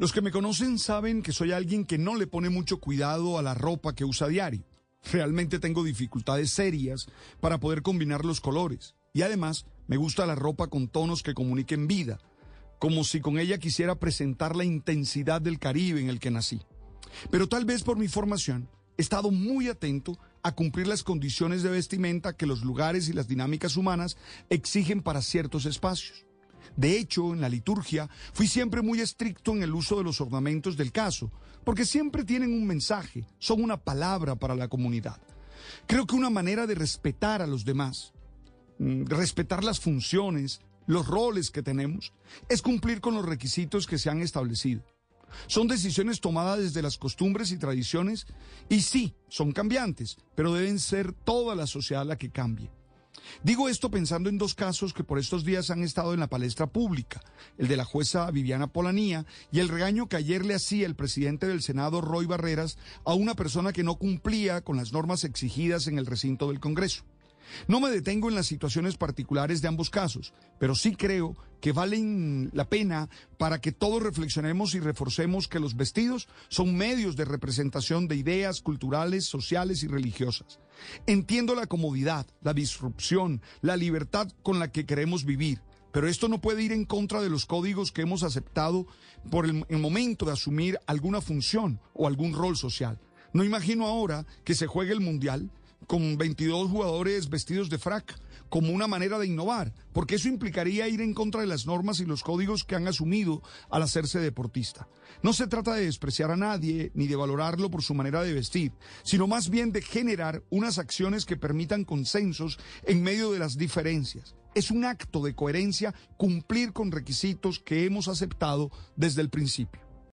Los que me conocen saben que soy alguien que no le pone mucho cuidado a la ropa que usa a diario. Realmente tengo dificultades serias para poder combinar los colores. Y además me gusta la ropa con tonos que comuniquen vida, como si con ella quisiera presentar la intensidad del Caribe en el que nací. Pero tal vez por mi formación he estado muy atento a cumplir las condiciones de vestimenta que los lugares y las dinámicas humanas exigen para ciertos espacios. De hecho, en la liturgia fui siempre muy estricto en el uso de los ornamentos del caso, porque siempre tienen un mensaje, son una palabra para la comunidad. Creo que una manera de respetar a los demás, mm, respetar las funciones, los roles que tenemos, es cumplir con los requisitos que se han establecido. Son decisiones tomadas desde las costumbres y tradiciones y sí, son cambiantes, pero deben ser toda la sociedad la que cambie. Digo esto pensando en dos casos que por estos días han estado en la palestra pública, el de la jueza Viviana Polanía y el regaño que ayer le hacía el presidente del Senado, Roy Barreras, a una persona que no cumplía con las normas exigidas en el recinto del Congreso. No me detengo en las situaciones particulares de ambos casos, pero sí creo que valen la pena para que todos reflexionemos y reforcemos que los vestidos son medios de representación de ideas culturales, sociales y religiosas. Entiendo la comodidad, la disrupción, la libertad con la que queremos vivir, pero esto no puede ir en contra de los códigos que hemos aceptado por el, momento de asumir alguna función o algún rol social. No imagino ahora que se juegue el Mundial con 22 jugadores vestidos de frac como una manera de innovar, porque eso implicaría ir en contra de las normas y los códigos que han asumido al hacerse deportista. No se trata de despreciar a nadie ni de valorarlo por su manera de vestir, sino más bien de generar unas acciones que permitan consensos en medio de las diferencias. Es un acto de coherencia cumplir con requisitos que hemos aceptado desde el principio.